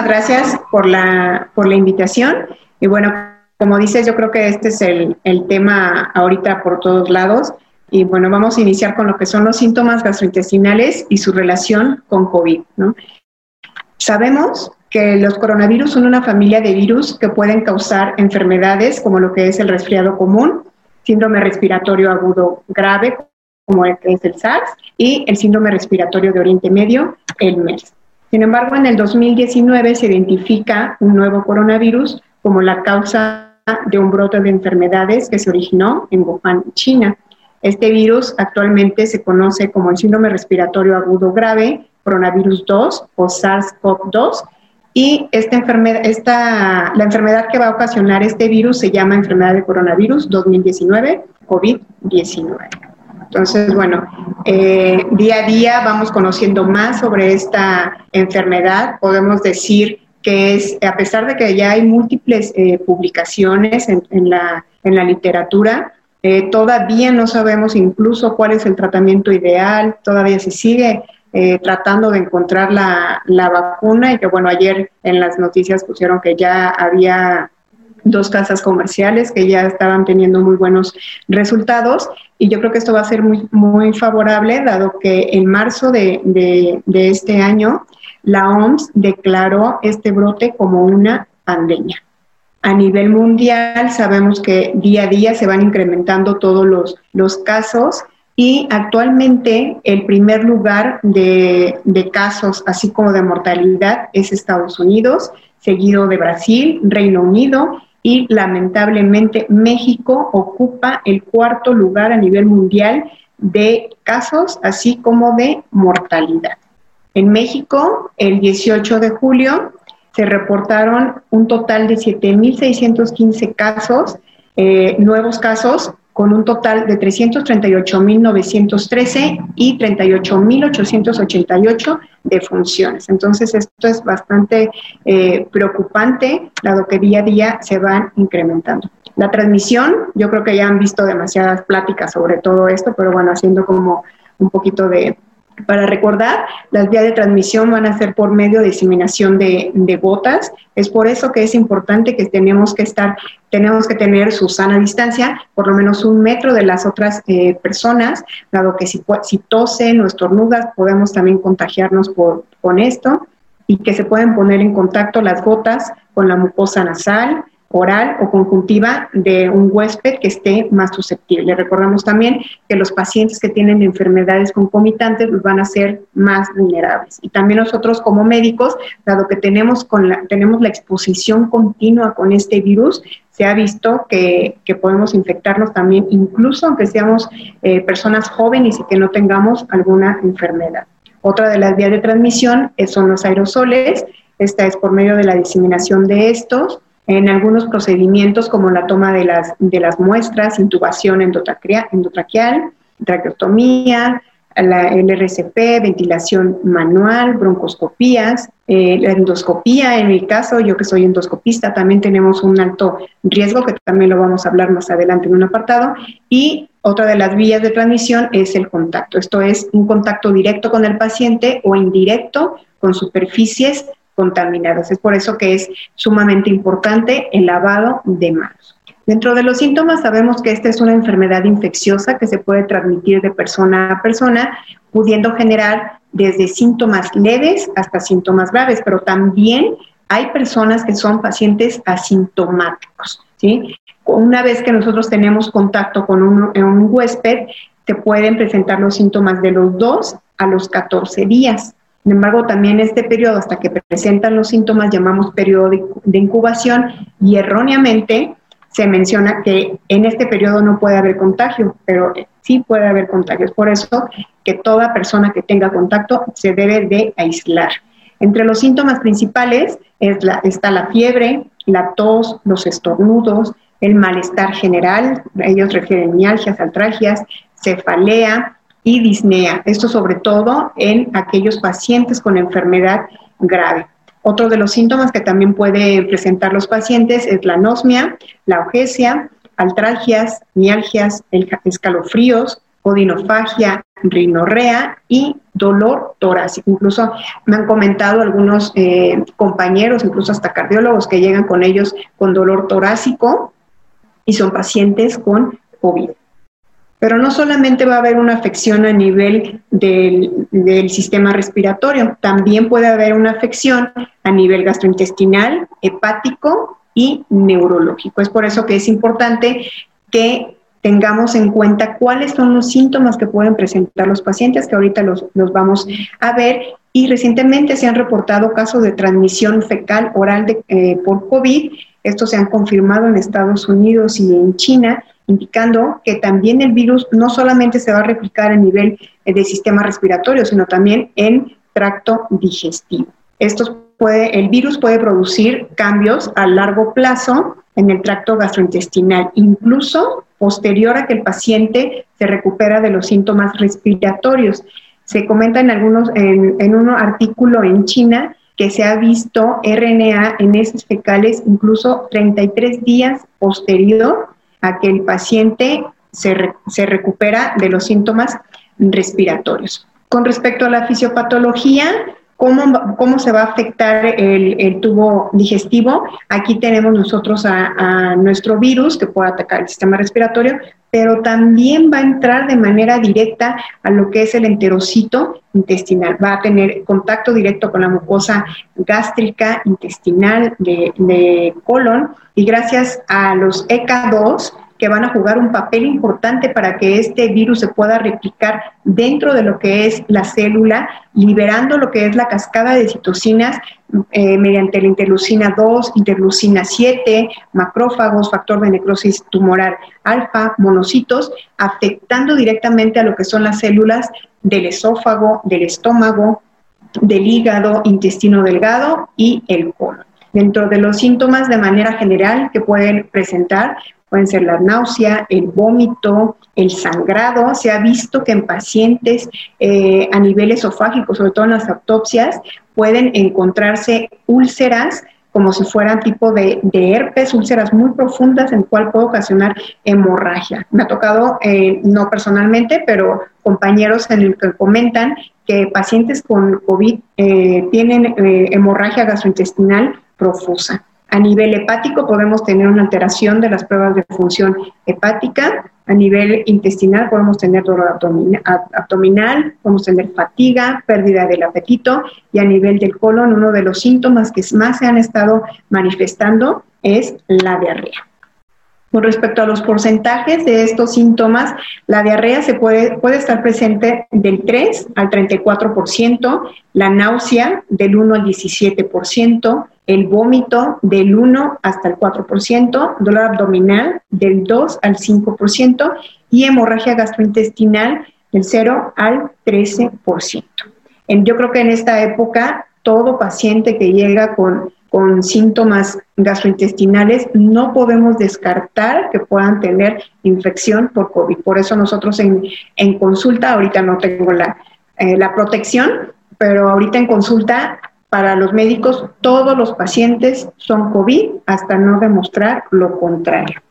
Gracias por la, por la invitación. Y bueno, como dices, yo creo que este es el, el tema ahorita por todos lados. Y bueno, vamos a iniciar con lo que son los síntomas gastrointestinales y su relación con COVID. ¿no? Sabemos que los coronavirus son una familia de virus que pueden causar enfermedades como lo que es el resfriado común, síndrome respiratorio agudo grave, como el es el SARS, y el síndrome respiratorio de Oriente Medio, el MERS. Sin embargo, en el 2019 se identifica un nuevo coronavirus como la causa de un brote de enfermedades que se originó en Wuhan, China. Este virus actualmente se conoce como el síndrome respiratorio agudo grave, coronavirus 2 o SARS-CoV-2, y esta enfermedad, esta, la enfermedad que va a ocasionar este virus se llama enfermedad de coronavirus 2019, COVID-19. Entonces, bueno, eh, día a día vamos conociendo más sobre esta enfermedad. Podemos decir que es, a pesar de que ya hay múltiples eh, publicaciones en, la, literatura, eh, todavía no sabemos incluso cuál es el tratamiento ideal, todavía se sigue tratando de encontrar la, vacuna y que bueno, ayer en las noticias pusieron que ya había dos casas comerciales que ya estaban teniendo muy buenos resultados y yo creo que esto va a ser muy, muy favorable dado que en marzo de, de, este año la OMS declaró este brote como una pandemia. A nivel mundial sabemos que día a día se van incrementando todos los, los casos y actualmente el primer lugar de, de, casos, así como de mortalidad, es Estados Unidos, seguido de Brasil, Reino Unido y lamentablemente México ocupa el cuarto lugar a nivel mundial de casos, así como de mortalidad. En México, el 18 de julio, se reportaron un total de 7.615 casos, eh, nuevos casos, con un total de 338.913 y 38.888 de funciones. Entonces, esto es bastante eh, preocupante, dado que día a día se van incrementando. La transmisión, yo creo que ya han visto demasiadas pláticas sobre todo esto, pero bueno, haciendo como un poquito de, para recordar, las vías de transmisión van a ser por medio de diseminación de, gotas. Es por eso que es importante que tenemos que estar, tenemos que tener su sana distancia, por lo menos un metro de las otras eh, personas, dado que si, si tosen o estornudas podemos también contagiarnos con esto y que se pueden poner en contacto las gotas con la mucosa nasal, oral o conjuntiva de un huésped que esté más susceptible. Recordamos también que los pacientes que tienen enfermedades concomitantes van a ser más vulnerables. Y también nosotros como médicos, dado que tenemos, la, tenemos la exposición continua con este virus, se ha visto que, que podemos infectarnos también, incluso aunque seamos eh, personas jóvenes y que no tengamos alguna enfermedad. Otra de las vías de transmisión son los aerosoles. Esta es por medio de la diseminación de estos en algunos procedimientos como la toma de las, de las muestras, intubación endotraqueal, traqueotomía, el RCP, ventilación manual, broncoscopías, eh, la endoscopía, en mi caso, yo que soy endoscopista, también tenemos un alto riesgo, que también lo vamos a hablar más adelante en un apartado, y otra de las vías de transmisión es el contacto. Esto es un contacto directo con el paciente o indirecto con superficies contaminadas. Es por eso que es sumamente importante el lavado de manos. Dentro de los síntomas sabemos que esta es una enfermedad infecciosa que se puede transmitir de persona a persona, pudiendo generar desde síntomas leves hasta síntomas graves, pero también hay personas que son pacientes asintomáticos. ¿sí? Una vez que nosotros tenemos contacto con un, un huésped, se pueden presentar los síntomas de los 2 a los 14 días. Sin embargo, también este periodo, hasta que presentan los síntomas, llamamos periodo de, incubación y erróneamente se menciona que en este periodo no puede haber contagio, pero sí puede haber contagio. Es por eso que toda persona que tenga contacto se debe de aislar. Entre los síntomas principales está la fiebre, la tos, los estornudos, el malestar general, ellos refieren mialgias, altragias, cefalea y disnea. Esto sobre todo en aquellos pacientes con enfermedad grave. Otro de los síntomas que también puede presentar los pacientes es la anosmia, la ojesia, altragias, mialgias, escalofríos, odinofagia, rinorrea y dolor torácico. Incluso me han comentado algunos eh, compañeros, incluso hasta cardiólogos, que llegan con ellos con dolor torácico y son pacientes con COVID. Pero no solamente va a haber una afección a nivel del, del, sistema respiratorio, también puede haber una afección a nivel gastrointestinal, hepático y neurológico. Es por eso que es importante que tengamos en cuenta cuáles son los síntomas que pueden presentar los pacientes, que ahorita los, vamos a ver. Y recientemente se han reportado casos de transmisión fecal oral de, eh, por COVID. Estos se han confirmado en Estados Unidos y en China, indicando que también el virus no solamente se va a replicar a nivel eh, de sistema respiratorio, sino también en tracto digestivo. Estos puede, el virus puede producir cambios a largo plazo en el tracto gastrointestinal, incluso posterior a que el paciente se recupera de los síntomas respiratorios. Se comenta en algunos, en, un artículo en China que se ha visto RNA en heces fecales incluso 33 días posterior a que el paciente se, se recupera de los síntomas respiratorios. Con respecto a la fisiopatología, ¿Cómo, se va a afectar el, tubo digestivo? Aquí tenemos nosotros a, nuestro virus que puede atacar el sistema respiratorio, pero también va a entrar de manera directa a lo que es el enterocito intestinal. Va a tener contacto directo con la mucosa gástrica, intestinal, de, de colon, y gracias a los ECA2, que van a jugar un papel importante para que este virus se pueda replicar dentro de lo que es la célula, liberando lo que es la cascada de citocinas eh, mediante la interleucina 2, interleucina 7, macrófagos, factor de necrosis tumoral alfa, monocitos, afectando directamente a lo que son las células del esófago, del estómago, del hígado, intestino delgado y el colon. Dentro de los síntomas de manera general que pueden presentar, pueden ser la náusea, el vómito, el sangrado. Se ha visto que en pacientes eh, a nivel esofágico, sobre todo en las autopsias, pueden encontrarse úlceras como si fueran tipo de, herpes, úlceras muy profundas, en cual puede ocasionar hemorragia. Me ha tocado, eh, no personalmente, pero compañeros en el que comentan que pacientes con COVID eh, tienen hemorragia gastrointestinal profusa. A nivel hepático podemos tener una alteración de las pruebas de función hepática. A nivel intestinal podemos tener dolor abdominal, podemos tener fatiga, pérdida del apetito y a nivel del colon uno de los síntomas que más se han estado manifestando es la diarrea. Con respecto a los porcentajes de estos síntomas, la diarrea se puede, puede estar presente del 3 al 34%, la náusea del 1 al 17%, el vómito del 1 hasta el 4%, dolor abdominal del 2 al 5% y hemorragia gastrointestinal del 0 al 13%. yo creo que en esta época todo paciente que llega con, con síntomas gastrointestinales no podemos descartar que puedan tener infección por COVID. Por eso nosotros en, consulta, ahorita no tengo la, eh, la protección, pero ahorita en consulta para los médicos, todos los pacientes son COVID hasta no demostrar lo contrario.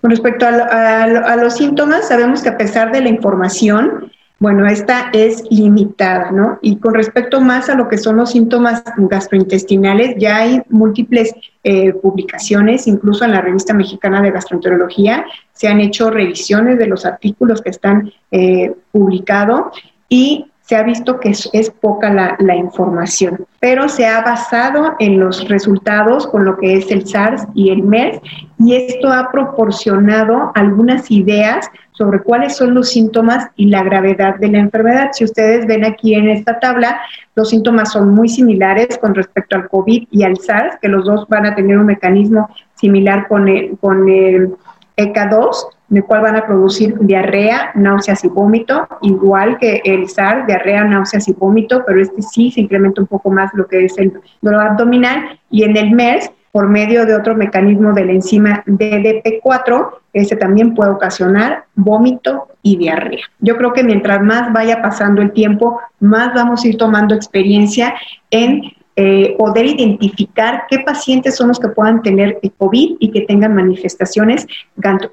Con respecto a, los síntomas, sabemos que a pesar de la información, bueno, esta es limitada, ¿no? Y con respecto más a lo que son los síntomas gastrointestinales, ya hay múltiples eh, publicaciones, incluso en la revista mexicana de gastroenterología, se han hecho revisiones de los artículos que están eh, publicados y se ha visto que es, poca la, información, pero se ha basado en los resultados con lo que es el SARS y el MERS y esto ha proporcionado algunas ideas sobre cuáles son los síntomas y la gravedad de la enfermedad. Si ustedes ven aquí en esta tabla, los síntomas son muy similares con respecto al COVID y al SARS, que los dos van a tener un mecanismo similar con el, con el ECA2, en el cual van a producir diarrea, náuseas y vómito, igual que el SAR, diarrea, náuseas y vómito, pero este sí se incrementa un poco más lo que es el dolor abdominal. Y en el MERS, por medio de otro mecanismo de la enzima DDP4, ese también puede ocasionar vómito y diarrea. Yo creo que mientras más vaya pasando el tiempo, más vamos a ir tomando experiencia en eh, poder identificar qué pacientes son los que puedan tener COVID y que tengan manifestaciones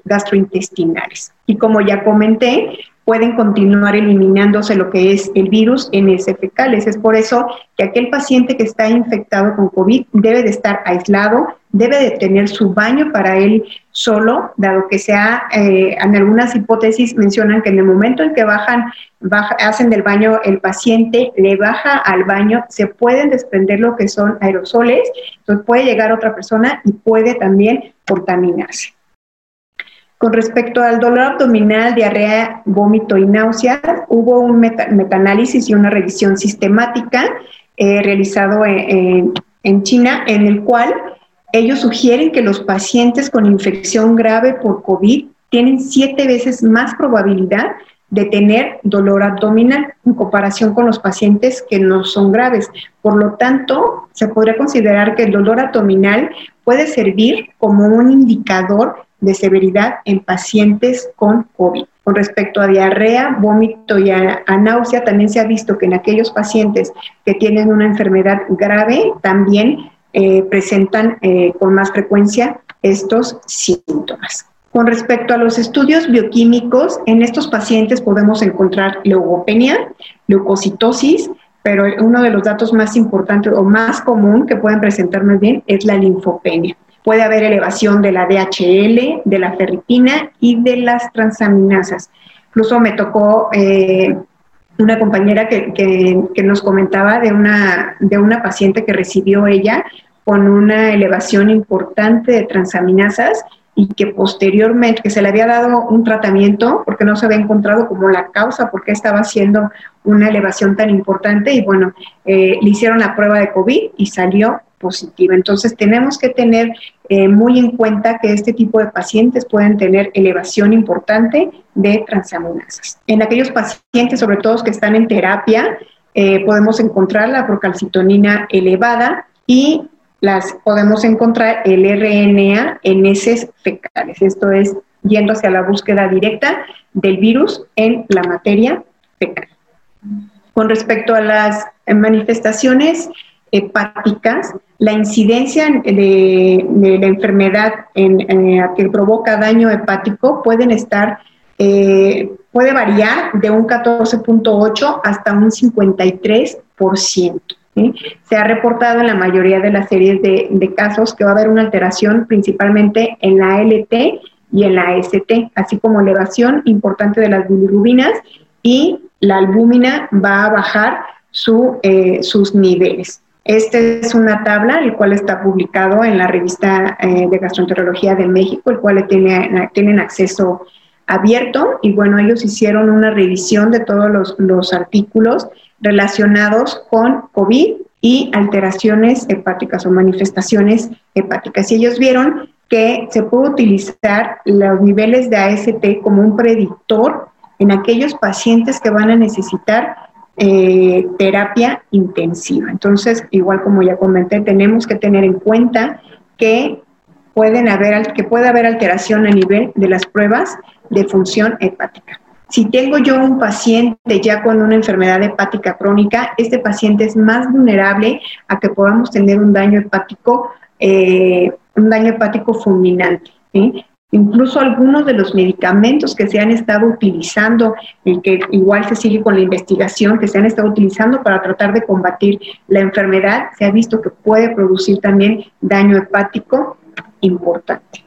gastrointestinales. Y como ya comenté, pueden continuar eliminándose lo que es el virus en ese fecales. Es por eso que aquel paciente que está infectado con COVID debe de estar aislado, debe de tener su baño para él solo, dado que sea, eh, en algunas hipótesis mencionan que en el momento en que bajan, hacen del baño el paciente, le baja al baño, se pueden desprender lo que son aerosoles, entonces puede llegar otra persona y puede también contaminarse. Con respecto al dolor abdominal, diarrea, vómito y náuseas, hubo un metaanálisis y una revisión sistemática eh, realizado en, en China, en el cual ellos sugieren que los pacientes con infección grave por COVID tienen siete veces más probabilidad de tener dolor abdominal en comparación con los pacientes que no son graves. Por lo tanto, se podría considerar que el dolor abdominal puede servir como un indicador de severidad en pacientes con COVID. Con respecto a diarrea, vómito y a, náusea, también se ha visto que en aquellos pacientes que tienen una enfermedad grave también eh, presentan eh, con más frecuencia estos síntomas. Con respecto a los estudios bioquímicos, en estos pacientes podemos encontrar leukopenia, leucocitosis, pero uno de los datos más importantes o más común que pueden presentar más bien es la linfopenia. Puede haber elevación de la DHL, de la ferritina y de las transaminasas. Incluso me tocó eh, una compañera que, nos comentaba de una, de una paciente que recibió ella con una elevación importante de transaminasas y que posteriormente, que se le había dado un tratamiento porque no se había encontrado como la causa, porque estaba haciendo una elevación tan importante y bueno, eh, le hicieron la prueba de COVID y salió positiva. Entonces tenemos que tener eh, muy en cuenta que este tipo de pacientes pueden tener elevación importante de transaminasas. En aquellos pacientes, sobre todo que están en terapia, eh, podemos encontrar la procalcitonina elevada y las podemos encontrar el RNA en heces fecales. Esto es yendo hacia la búsqueda directa del virus en la materia fecal. Con respecto a las manifestaciones hepáticas, la incidencia de, la enfermedad en, eh, que provoca daño hepático pueden estar, eh, puede variar de un 14.8 hasta un 53%. Se ha reportado en la mayoría de las series de, casos que va a haber una alteración principalmente en la ALT y en la ST, así como elevación importante de las bilirrubinas y la albúmina va a bajar su, eh, sus niveles. Esta es una tabla, el cual está publicado en la revista eh, de gastroenterología de México, el cual tiene, tienen acceso abierto y bueno, ellos hicieron una revisión de todos los, los artículos relacionados con COVID y alteraciones hepáticas o manifestaciones hepáticas. Y ellos vieron que se puede utilizar los niveles de AST como un predictor en aquellos pacientes que van a necesitar eh, terapia intensiva. Entonces, igual como ya comenté, tenemos que tener en cuenta que haber que puede haber alteración a nivel de las pruebas de función hepática. Si tengo yo un paciente ya con una enfermedad hepática crónica, este paciente es más vulnerable a que podamos tener un daño hepático, eh, un daño hepático fulminante. Incluso algunos de los medicamentos que se han estado utilizando, y que igual se sigue con la investigación, que se han estado utilizando para tratar de combatir la enfermedad, se ha visto que puede producir también daño hepático importante.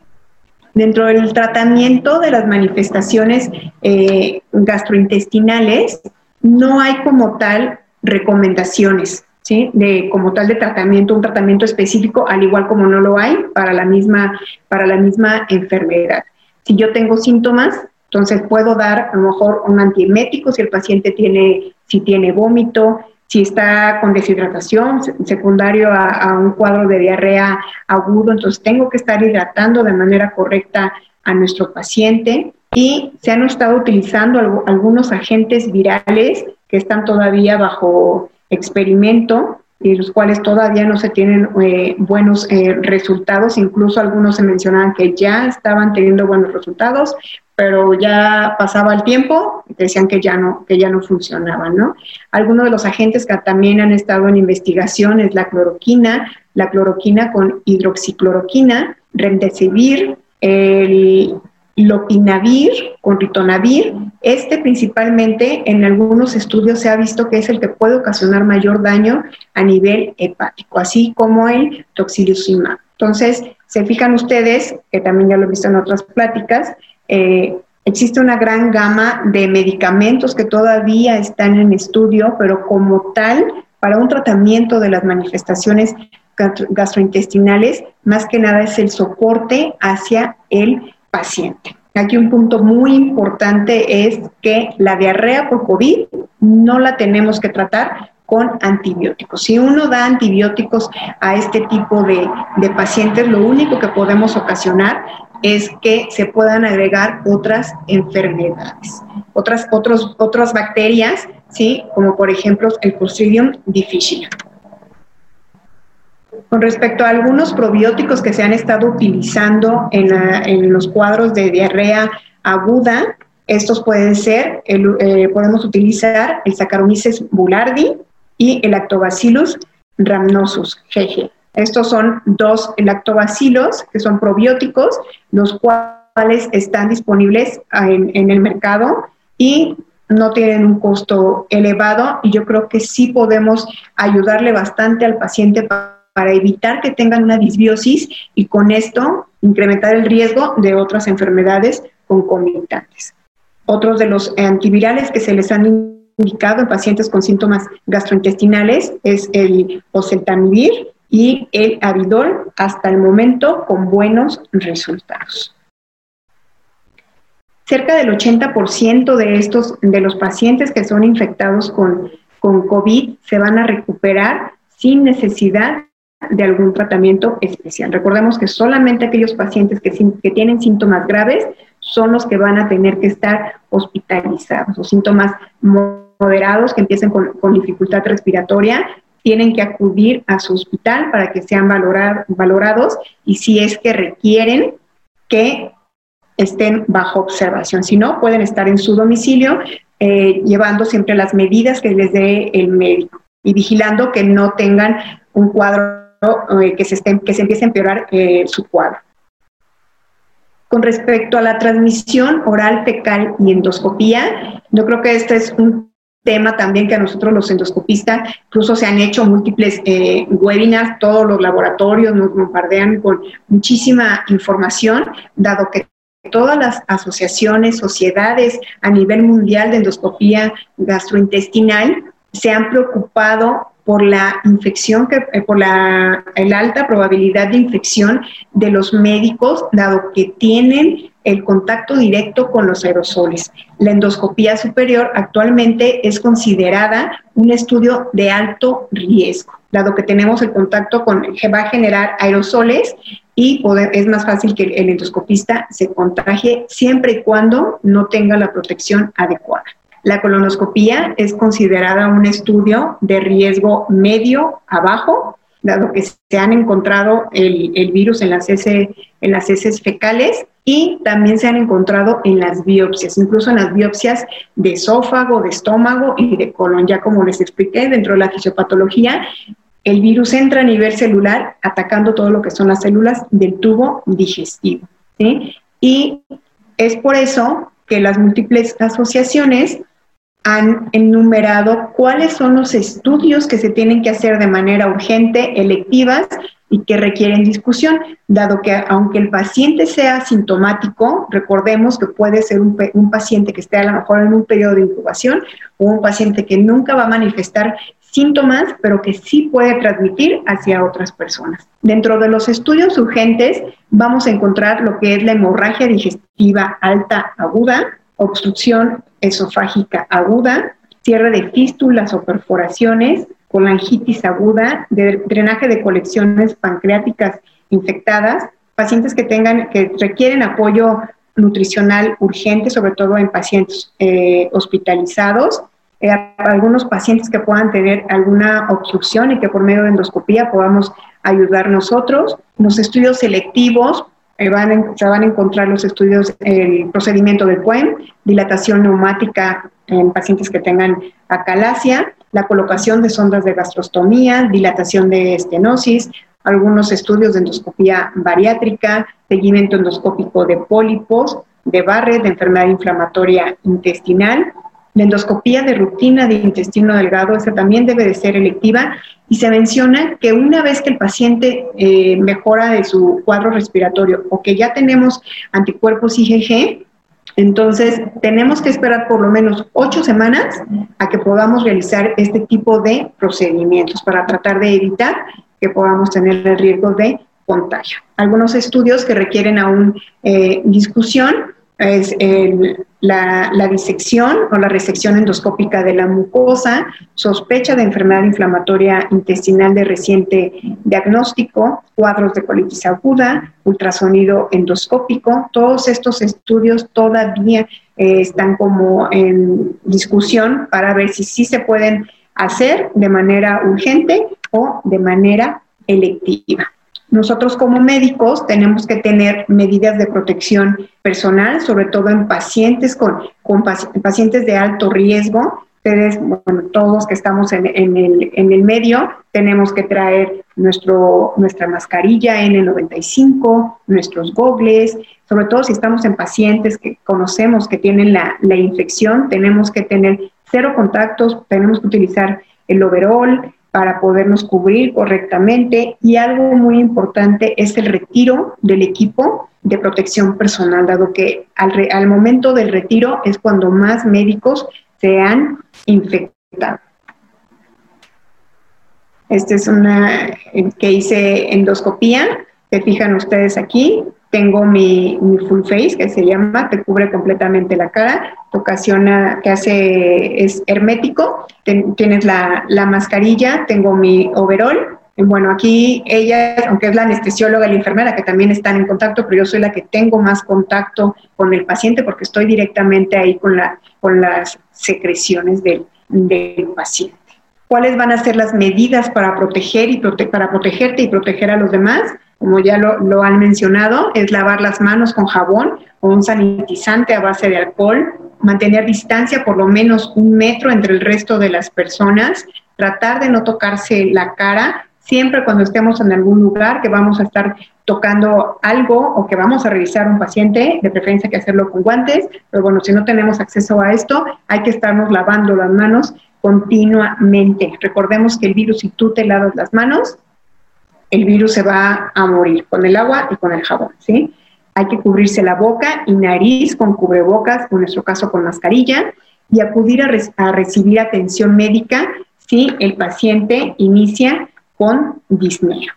Dentro del tratamiento de las manifestaciones eh, gastrointestinales, no hay como tal recomendaciones ¿sí? De como tal de tratamiento, un tratamiento específico, al igual como no lo hay para la misma, para la misma enfermedad. Si yo tengo síntomas, entonces puedo dar a lo mejor un antiemético si el paciente tiene, si tiene vómito, si está con deshidratación secundario a, a, un cuadro de diarrea agudo, entonces tengo que estar hidratando de manera correcta a nuestro paciente. y se han estado utilizando algunos agentes virales que están todavía bajo experimento y los cuales todavía no se tienen eh, buenos eh, resultados, incluso algunos se mencionaban que ya estaban teniendo buenos resultados, pero ya pasaba el tiempo decían que ya no, que ya no funcionaban, ¿no? Algunos de los agentes que también han estado en investigación es la cloroquina, la cloroquina con hidroxicloroquina, remdesivir, el lopinavir con ritonavir. Este principalmente en algunos estudios se ha visto que es el que puede ocasionar mayor daño a nivel hepático, así como el toxilizumab. Entonces, se fijan ustedes, que también ya lo he visto en otras pláticas, eh, existe una gran gama de medicamentos que todavía están en estudio, pero como tal, para un tratamiento de las manifestaciones gastrointestinales, más que nada es el soporte hacia el paciente. Aquí un punto muy importante es que la diarrea por COVID no la tenemos que tratar con antibióticos. Si uno da antibióticos a este tipo de, pacientes, lo único que podemos ocasionar es que se puedan agregar otras enfermedades, otras, otros, otras bacterias, ¿sí? como por ejemplo el Clostridium difficile. Con respecto a algunos probióticos que se han estado utilizando en, los cuadros de diarrea aguda, estos pueden ser, eh, podemos utilizar el Saccharomyces boulardii y el Lactobacillus rhamnosus, GG. Estos son dos lactobacilos que son probióticos, los cuales están disponibles en, en el mercado y no tienen un costo elevado y yo creo que sí podemos ayudarle bastante al paciente para para evitar que tengan una disbiosis y con esto incrementar el riesgo de otras enfermedades concomitantes. Otros de los antivirales que se les han indicado en pacientes con síntomas gastrointestinales es el oseltamivir y el avidol, hasta el momento con buenos resultados. Cerca del 80% de estos de los pacientes que son infectados con, con COVID se van a recuperar sin necesidad de algún tratamiento especial. Recordemos que solamente aquellos pacientes que, que, tienen síntomas graves son los que van a tener que estar hospitalizados. Los síntomas moderados que empiecen con, con dificultad respiratoria tienen que acudir a su hospital para que sean valorados y si es que requieren que estén bajo observación. Si no, pueden estar en su domicilio eh, llevando siempre las medidas que les dé el médico y vigilando que no tengan un cuadro eh, que, se que se empiece a empeorar eh, su cuadro. Con respecto a la transmisión oral, fecal y endoscopía, yo creo que este es un tema también que a nosotros los endoscopistas, incluso se han hecho múltiples eh, webinars, todos los laboratorios nos bombardean con muchísima información, dado que todas las asociaciones, sociedades a nivel mundial de endoscopía gastrointestinal se han preocupado por la infección, que, eh, por la alta probabilidad de infección de los médicos, dado que tienen el contacto directo con los aerosoles. La endoscopía superior actualmente es considerada un estudio de alto riesgo, dado que tenemos el contacto con, que va a generar aerosoles y es más fácil que el endoscopista se contagie siempre y cuando no tenga la protección adecuada. La colonoscopía es considerada un estudio de riesgo medio a bajo, dado que se han encontrado el, virus en las, heces, en las heces fecales y también se han encontrado en las biopsias, incluso en las biopsias de esófago, de estómago y de colon. Ya como les expliqué, dentro de la fisiopatología, el virus entra a nivel celular atacando todo lo que son las células del tubo digestivo. Y es por eso que las múltiples asociaciones han enumerado cuáles son los estudios que se tienen que hacer de manera urgente, electivas y que requieren discusión, dado que aunque el paciente sea sintomático, recordemos que puede ser un, paciente que esté a lo mejor en un periodo de incubación o un paciente que nunca va a manifestar síntomas, pero que sí puede transmitir hacia otras personas. Dentro de los estudios urgentes vamos a encontrar lo que es la hemorragia digestiva alta aguda, obstrucción esofágica aguda, cierre de fístulas o perforaciones, colangitis aguda, drenaje de colecciones pancreáticas infectadas, pacientes que tengan que requieren apoyo nutricional urgente, sobre todo en pacientes eh, hospitalizados, eh, algunos pacientes que puedan tener alguna obstrucción y que por medio de endoscopía podamos ayudar nosotros. Los estudios selectivos, eh, se van a encontrar los estudios, el procedimiento del PUEM, dilatación neumática en pacientes que tengan acalasia, la colocación de sondas de gastrostomía, dilatación de estenosis, algunos estudios de endoscopía bariátrica, seguimiento endoscópico de pólipos, de Barrett, de enfermedad inflamatoria intestinal, la endoscopía de rutina de intestino delgado, esa también debe de ser electiva y se menciona que una vez que el paciente eh, mejora de su cuadro respiratorio o que ya tenemos anticuerpos IgG, entonces tenemos que esperar por lo menos ocho semanas a que podamos realizar este tipo de procedimientos para tratar de evitar que podamos tener el riesgo de contagio. Algunos estudios que requieren aún eh, discusión es la, disección o la resección endoscópica de la mucosa, sospecha de enfermedad inflamatoria intestinal de reciente diagnóstico, cuadros de colitis aguda, ultrasonido endoscópico. Todos estos estudios todavía eh, están como en discusión para ver si sí se pueden hacer de manera urgente o de manera electiva. Nosotros como médicos tenemos que tener medidas de protección personal, sobre todo en pacientes con, pacientes de alto riesgo. Ustedes, todos que estamos en, el, en el medio, tenemos que traer nuestro, nuestra mascarilla N95, nuestros gogles, sobre todo si estamos en pacientes que conocemos que tienen la, la infección, tenemos que tener cero contactos, tenemos que utilizar el overall, para podernos cubrir correctamente. Y algo muy importante es el retiro del equipo de protección personal, dado que al, momento del retiro es cuando más médicos se han infectado. Esta es una que hice endoscopía, se fijan ustedes aquí, tengo mi, full face que se llama, te cubre completamente la cara, te ocasiona, que hace, es hermético, tienes la, la, mascarilla, tengo mi overall. Bueno, aquí ella, aunque es la anestesióloga y la enfermera, que también están en contacto, pero yo soy la que tengo más contacto con el paciente porque estoy directamente ahí con, la, con las secreciones del, del paciente. ¿Cuáles van a ser las medidas para proteger y para protegerte y proteger a los demás? como ya lo, han mencionado, es lavar las manos con jabón o un sanitizante a base de alcohol, mantener distancia por lo menos un metro entre el resto de las personas, tratar de no tocarse la cara, siempre cuando estemos en algún lugar que vamos a estar tocando algo o que vamos a revisar un paciente, de preferencia que hacerlo con guantes, pero bueno, si no tenemos acceso a esto, hay que estarnos lavando las manos continuamente. Recordemos que el virus, si tú te lavas las manos, el virus se va a morir con el agua y con el jabón, ¿sí? Hay que cubrirse la boca y nariz con cubrebocas, en nuestro caso con mascarilla, y acudir a, recibir atención médica si el paciente inicia con disnea.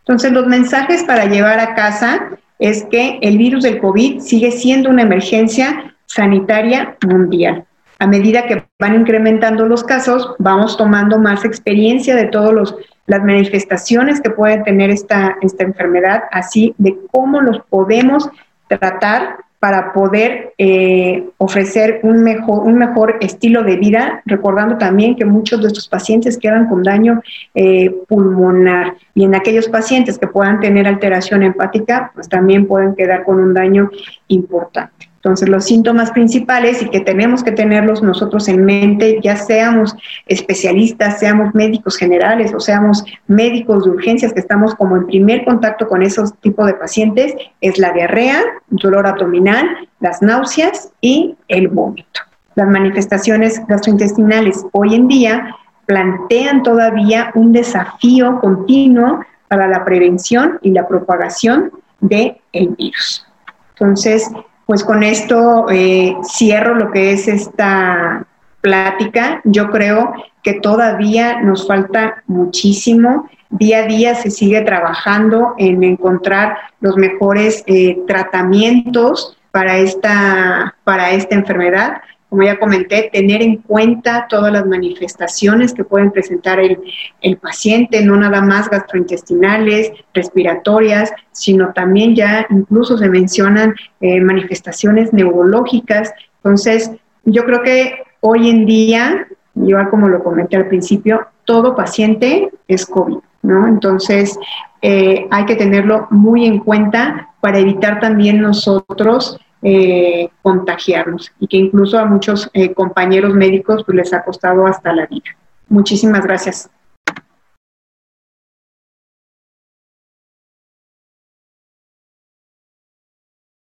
Entonces, los mensajes para llevar a casa es que el virus del COVID sigue siendo una emergencia sanitaria mundial. A medida que van incrementando los casos, vamos tomando más experiencia de todos los las manifestaciones que puede tener esta, esta enfermedad, así de cómo los podemos tratar para poder eh, ofrecer un mejor, un mejor estilo de vida, recordando también que muchos de estos pacientes quedan con daño eh, pulmonar y en aquellos pacientes que puedan tener alteración hepática, pues también pueden quedar con un daño importante. Entonces, los síntomas principales y que tenemos que tenerlos nosotros en mente, ya seamos especialistas, seamos médicos generales o seamos médicos de urgencias que estamos como en primer contacto con esos tipos de pacientes, es la diarrea, dolor abdominal, las náuseas y el vómito. Las manifestaciones gastrointestinales hoy en día plantean todavía un desafío continuo para la prevención y la propagación del virus. Entonces, pues con esto eh, cierro lo que es esta plática. Yo creo que todavía nos falta muchísimo. Día a día se sigue trabajando en encontrar los mejores eh, tratamientos para esta, para esta enfermedad. Como ya comenté, tener en cuenta todas las manifestaciones que pueden presentar el, el paciente, no nada más gastrointestinales, respiratorias, sino también ya incluso se mencionan eh, manifestaciones neurológicas. Entonces, yo creo que hoy en día, igual como lo comenté al principio, todo paciente es COVID, ¿no? Entonces, eh, hay que tenerlo muy en cuenta para evitar también nosotros eh, contagiarnos y que incluso a muchos eh, compañeros médicos pues, les ha costado hasta la vida. Muchísimas gracias.